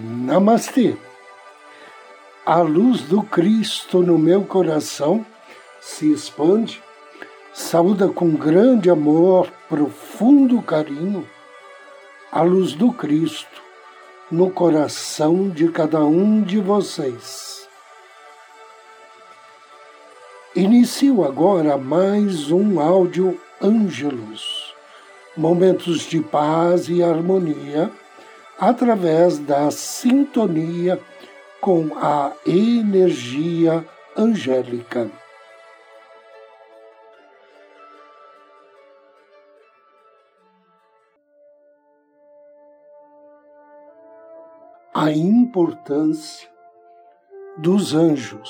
Namastê. A luz do Cristo no meu coração se expande, saúda com grande amor, profundo carinho, a luz do Cristo no coração de cada um de vocês. Inicio agora mais um áudio Ângelos, momentos de paz e harmonia através da sintonia com a energia angélica. A importância dos anjos.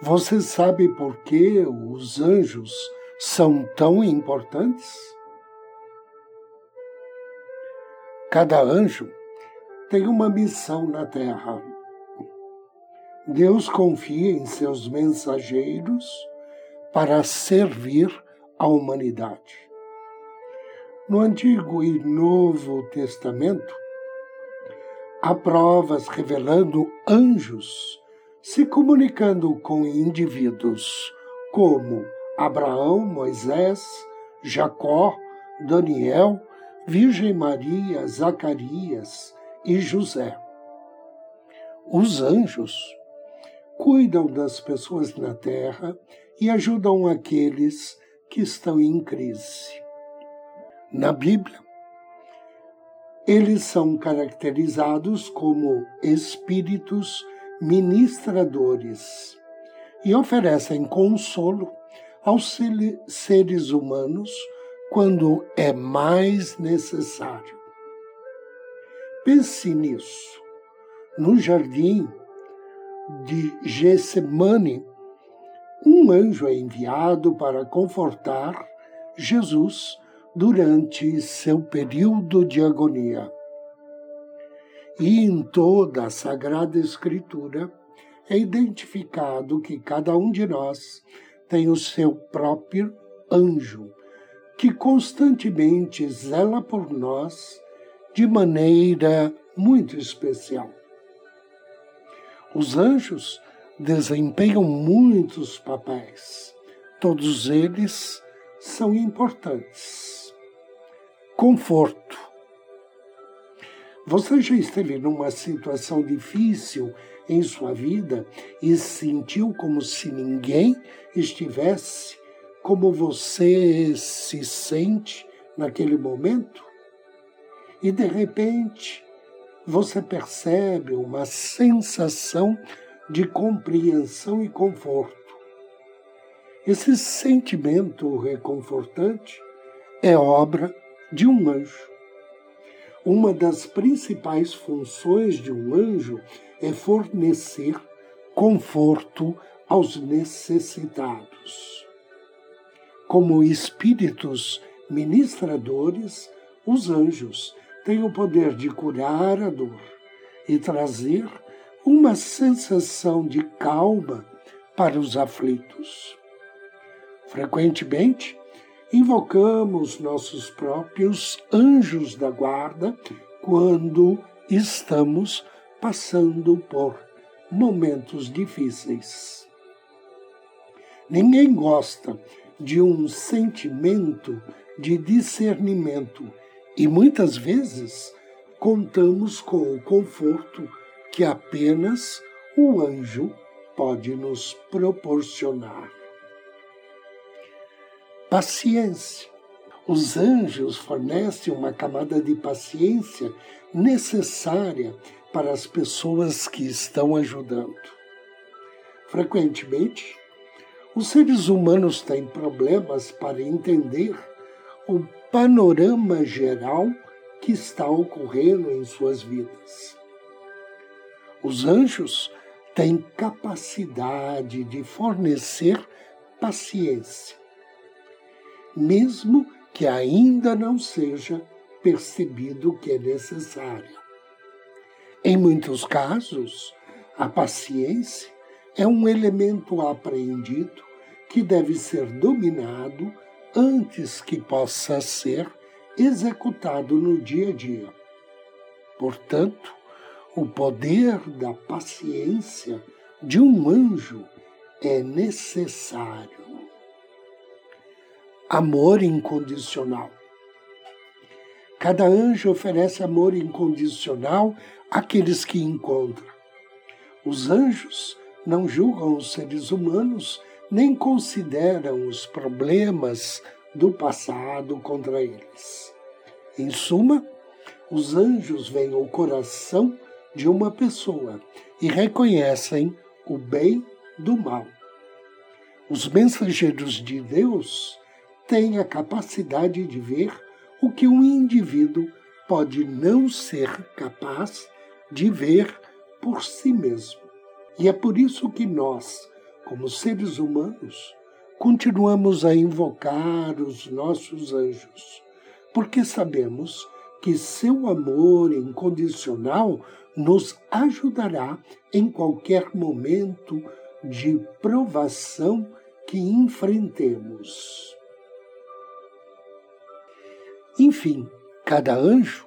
Você sabe por que os anjos são tão importantes? Cada anjo tem uma missão na Terra. Deus confia em seus mensageiros para servir a humanidade. No Antigo e Novo Testamento, há provas revelando anjos se comunicando com indivíduos como Abraão, Moisés, Jacó, Daniel, Virgem Maria, Zacarias e José. Os anjos cuidam das pessoas na terra e ajudam aqueles que estão em crise. Na Bíblia, eles são caracterizados como espíritos ministradores e oferecem consolo aos seres humanos quando é mais necessário. Pense nisso. No jardim de Getsemane, um anjo é enviado para confortar Jesus durante seu período de agonia. E em toda a Sagrada Escritura é identificado que cada um de nós tem o seu próprio anjo, que constantemente zela por nós de maneira muito especial. Os anjos desempenham muitos papéis, todos eles são importantes. Conforto. Você já esteve numa situação difícil em sua vida e sentiu como se ninguém estivesse como você se sente naquele momento? E de repente você percebe uma sensação de compreensão e conforto. Esse sentimento reconfortante é obra de um anjo. Uma das principais funções de um anjo é fornecer conforto aos necessitados. Como espíritos ministradores, os anjos têm o poder de curar a dor e trazer uma sensação de calma para os aflitos. Frequentemente, invocamos nossos próprios anjos da guarda quando estamos passando por momentos difíceis. Ninguém gosta de um sentimento de discernimento e muitas vezes contamos com o conforto que apenas o anjo pode nos proporcionar. Paciência. Os anjos fornecem uma camada de paciência necessária para as pessoas que estão ajudando. Frequentemente, os seres humanos têm problemas para entender o panorama geral que está ocorrendo em suas vidas. Os anjos têm capacidade de fornecer paciência, mesmo que ainda não seja percebido que é necessária. Em muitos casos, a paciência é um elemento apreendido que deve ser dominado antes que possa ser executado no dia a dia. Portanto, o poder da paciência de um anjo é necessário. Amor incondicional. Cada anjo oferece amor incondicional àqueles que encontra. Os anjos não julgam os seres humanos nem consideram os problemas do passado contra eles. Em suma, os anjos veem o coração de uma pessoa e reconhecem o bem do mal. Os mensageiros de Deus têm a capacidade de ver o que um indivíduo pode não ser capaz de ver por si mesmo. E é por isso que nós, como seres humanos, continuamos a invocar os nossos anjos, porque sabemos que seu amor incondicional nos ajudará em qualquer momento de provação que enfrentemos. Enfim, cada anjo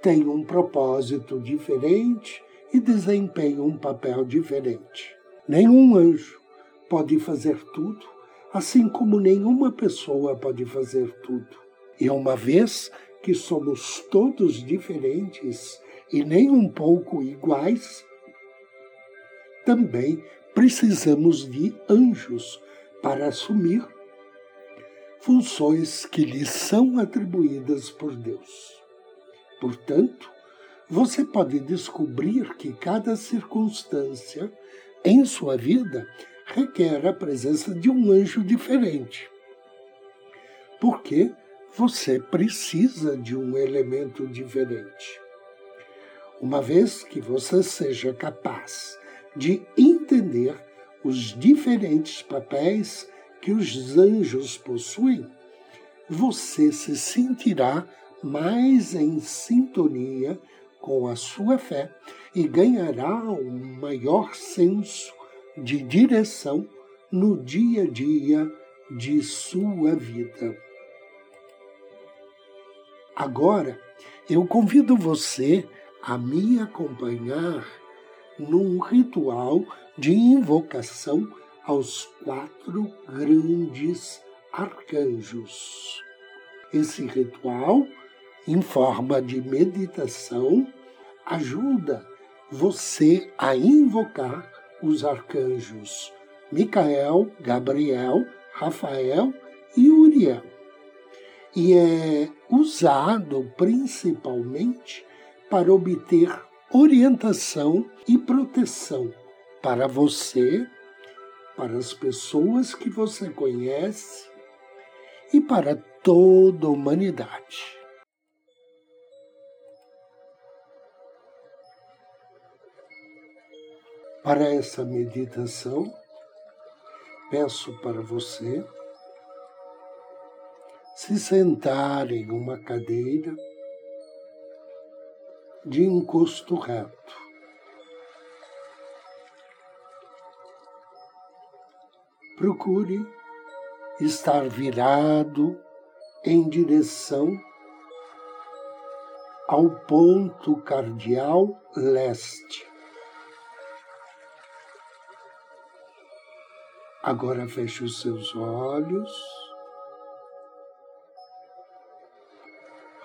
tem um propósito diferente e desempenha um papel diferente. Nenhum anjo pode fazer tudo, assim como nenhuma pessoa pode fazer tudo. E uma vez que somos todos diferentes e nem um pouco iguais, também precisamos de anjos para assumir funções que lhes são atribuídas por Deus. Portanto, você pode descobrir que cada circunstância em sua vida requer a presença de um anjo diferente. Porque você precisa de um elemento diferente. Uma vez que você seja capaz de entender os diferentes papéis que os anjos possuem, você se sentirá mais em sintonia com a sua fé e ganhará um maior senso de direção no dia a dia de sua vida. Agora, eu convido você a me acompanhar num ritual de invocação aos quatro grandes arcanjos. Esse ritual em forma de meditação ajuda você a invocar os arcanjos Micael, Gabriel, Rafael e Uriel. E é usado principalmente para obter orientação e proteção para você, para as pessoas que você conhece e para toda a humanidade. Para essa meditação, peço para você se sentar em uma cadeira de encosto reto. Procure estar virado em direção ao ponto cardial leste. Agora feche os seus olhos.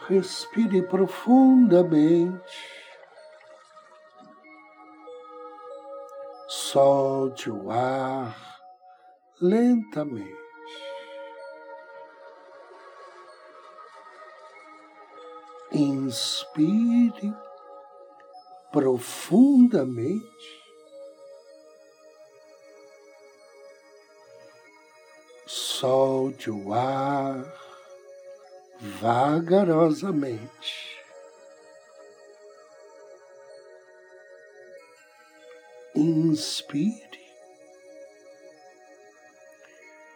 Respire profundamente. Solte o ar lentamente. Inspire profundamente. solte o ar vagarosamente. Inspire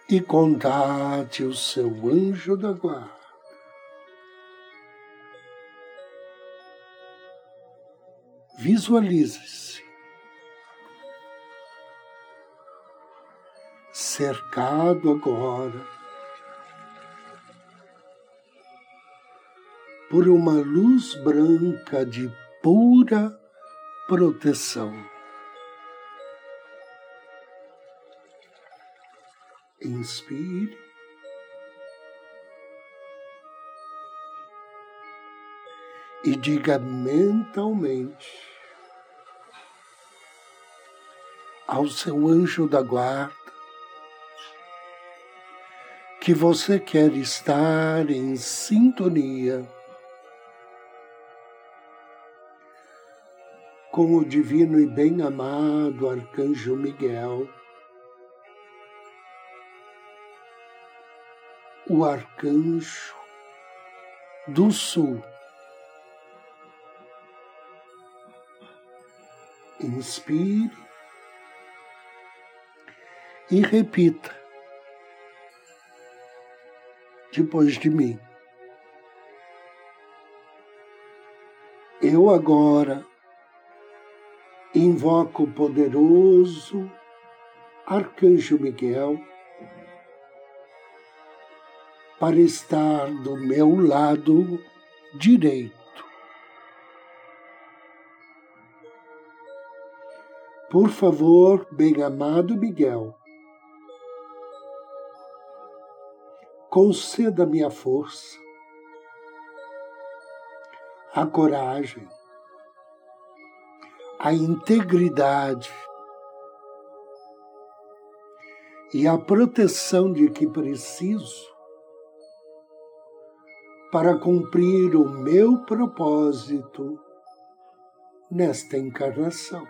e contate o seu anjo da guarda. Visualize-se cercado agora por uma luz branca de pura proteção. Inspire. E diga mentalmente ao seu anjo da guarda que você quer estar em sintonia com o divino e bem-amado Arcanjo Miguel, o Arcanjo do Sul. Inspire e repita depois de mim. Eu agora invoco o poderoso Arcanjo Miguel para estar do meu lado direito. Por favor, bem-amado Miguel, conceda-me a força, a coragem, a integridade e a proteção de que preciso para cumprir o meu propósito nesta encarnação.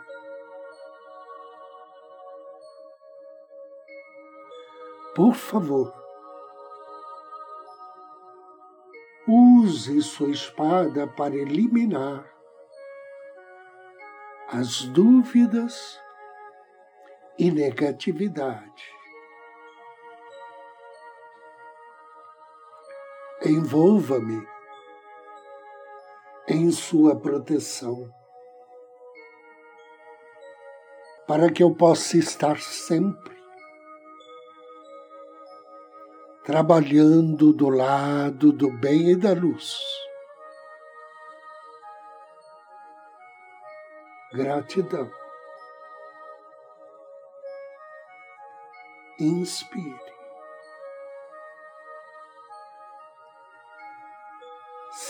Por favor, use sua espada para eliminar as dúvidas e negatividade. Envolva-me em sua proteção, para que eu possa estar sempre trabalhando do lado do bem e da luz. Gratidão. Inspire.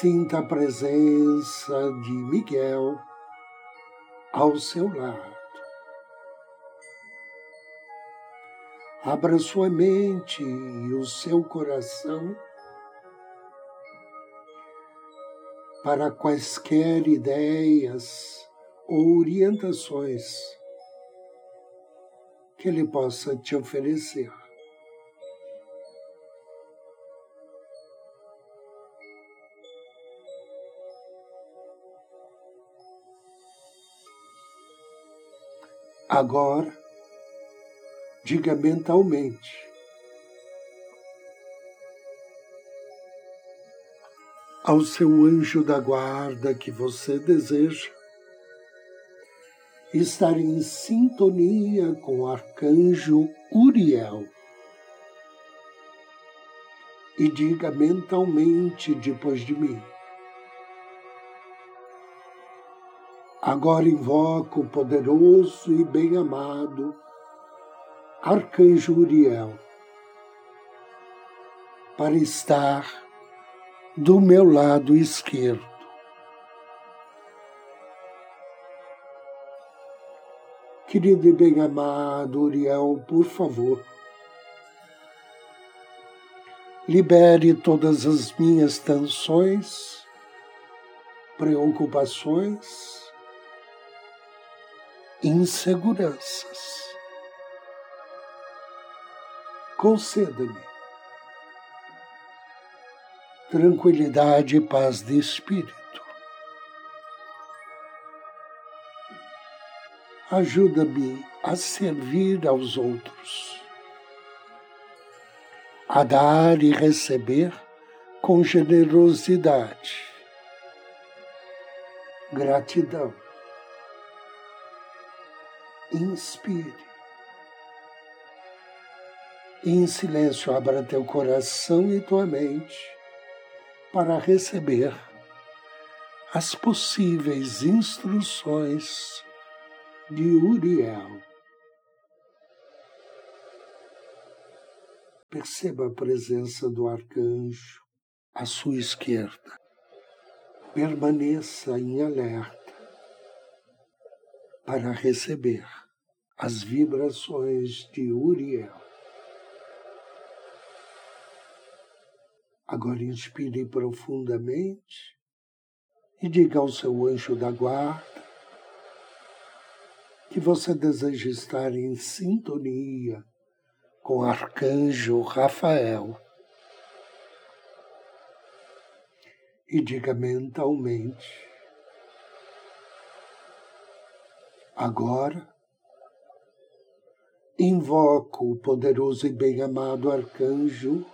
Sinta a presença de Miguel ao seu lado. Abra sua mente e o seu coração para quaisquer ideias ou orientações que ele possa te oferecer. Agora, diga mentalmente. Ao seu anjo da guarda que você deseja estar em sintonia com o arcanjo Uriel. E diga mentalmente depois de mim. Agora invoco o poderoso e bem-amado Arcanjo Uriel, para estar do meu lado esquerdo. Querido e bem-amado Uriel, por favor, libere todas as minhas tensões, preocupações, inseguranças conceda-me tranquilidade e paz de espírito. Ajuda-me a servir aos outros, a dar e receber com generosidade, gratidão. Inspire e em silêncio abra teu coração e tua mente para receber as possíveis instruções de Uriel. Perceba a presença do arcanjo à sua esquerda. Permaneça em alerta para receber as vibrações de Uriel. Agora inspire profundamente e diga ao seu anjo da guarda que você deseja estar em sintonia com o arcanjo Rafael. E diga mentalmente: Agora invoco o poderoso e bem-amado arcanjo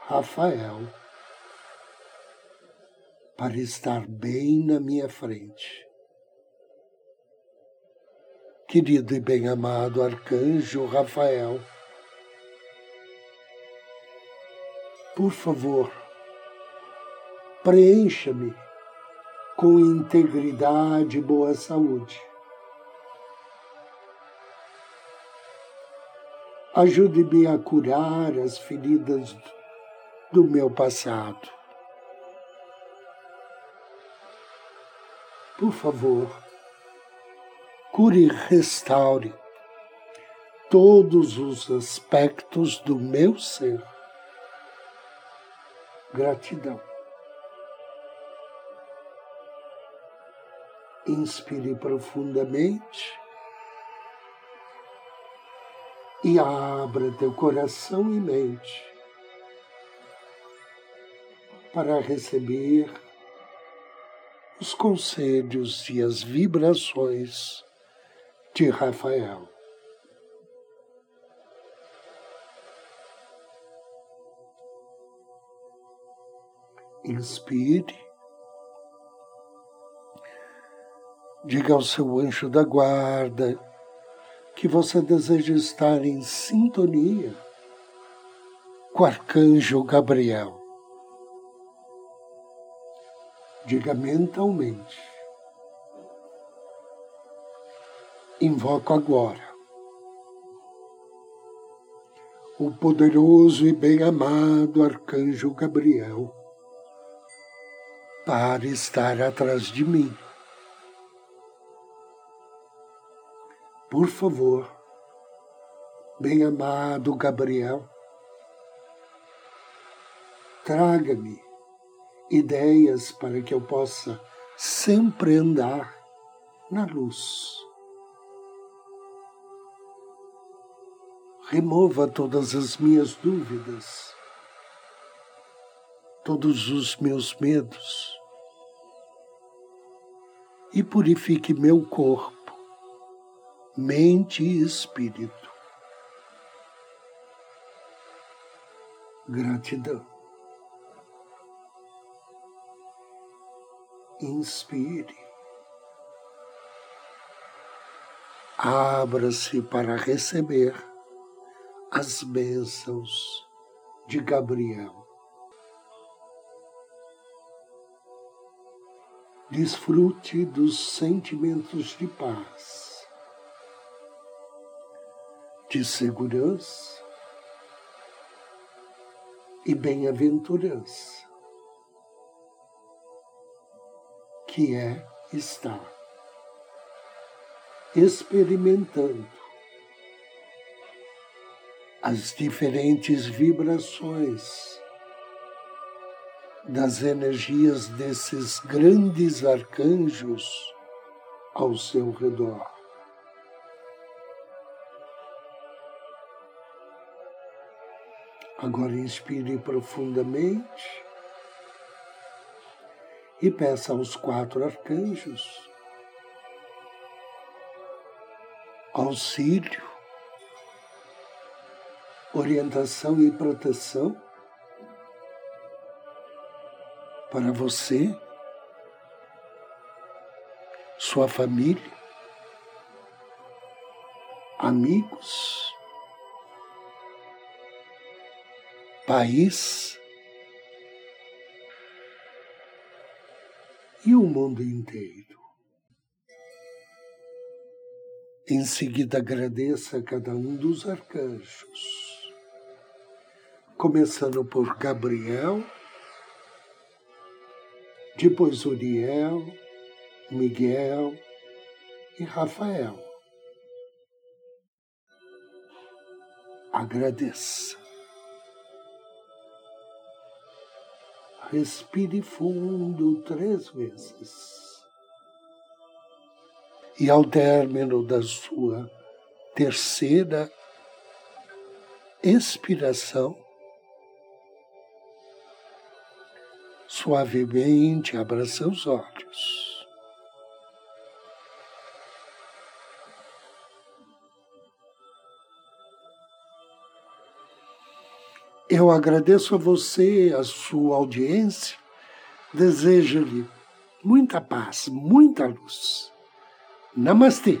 Rafael para estar bem na minha frente. Querido e bem-amado arcanjo Rafael, por favor, preencha-me com integridade e boa saúde. Ajude-me a curar as feridas do meu passado. por favor, cure e restaure todos os aspectos do meu ser. Gratidão. Inspire profundamente e abra teu coração e mente para receber os conselhos e as vibrações de Rafael. Inspire. Diga ao seu anjo da guarda que você deseja estar em sintonia com o arcanjo Gabriel. Diga mentalmente. Invoco agora o poderoso e bem-amado Arcanjo Gabriel para estar atrás de mim. Por favor, bem-amado Gabriel, traga-me ideias para que eu possa sempre andar na luz. Remova todas as minhas dúvidas, todos os meus medos e purifique meu corpo, mente e espírito. Gratidão. inspire. Abra-se para receber as bênçãos de Gabriel. Desfrute dos sentimentos de paz, de segurança e bem-aventurança que é estar experimentando as diferentes vibrações das energias desses grandes arcanjos ao seu redor. Agora inspire profundamente e peça aos quatro arcanjos auxílio, orientação e proteção para você, sua família, amigos, país e o mundo inteiro. Em seguida, agradeça a cada um dos arcanjos, começando por Gabriel, depois Uriel, Miguel e Rafael. Agradeça. Respire fundo três vezes. E ao término da sua terceira expiração, suavemente abra seus olhos. Eu agradeço a você, a sua audiência, desejo-lhe muita paz, muita luz. Namastê.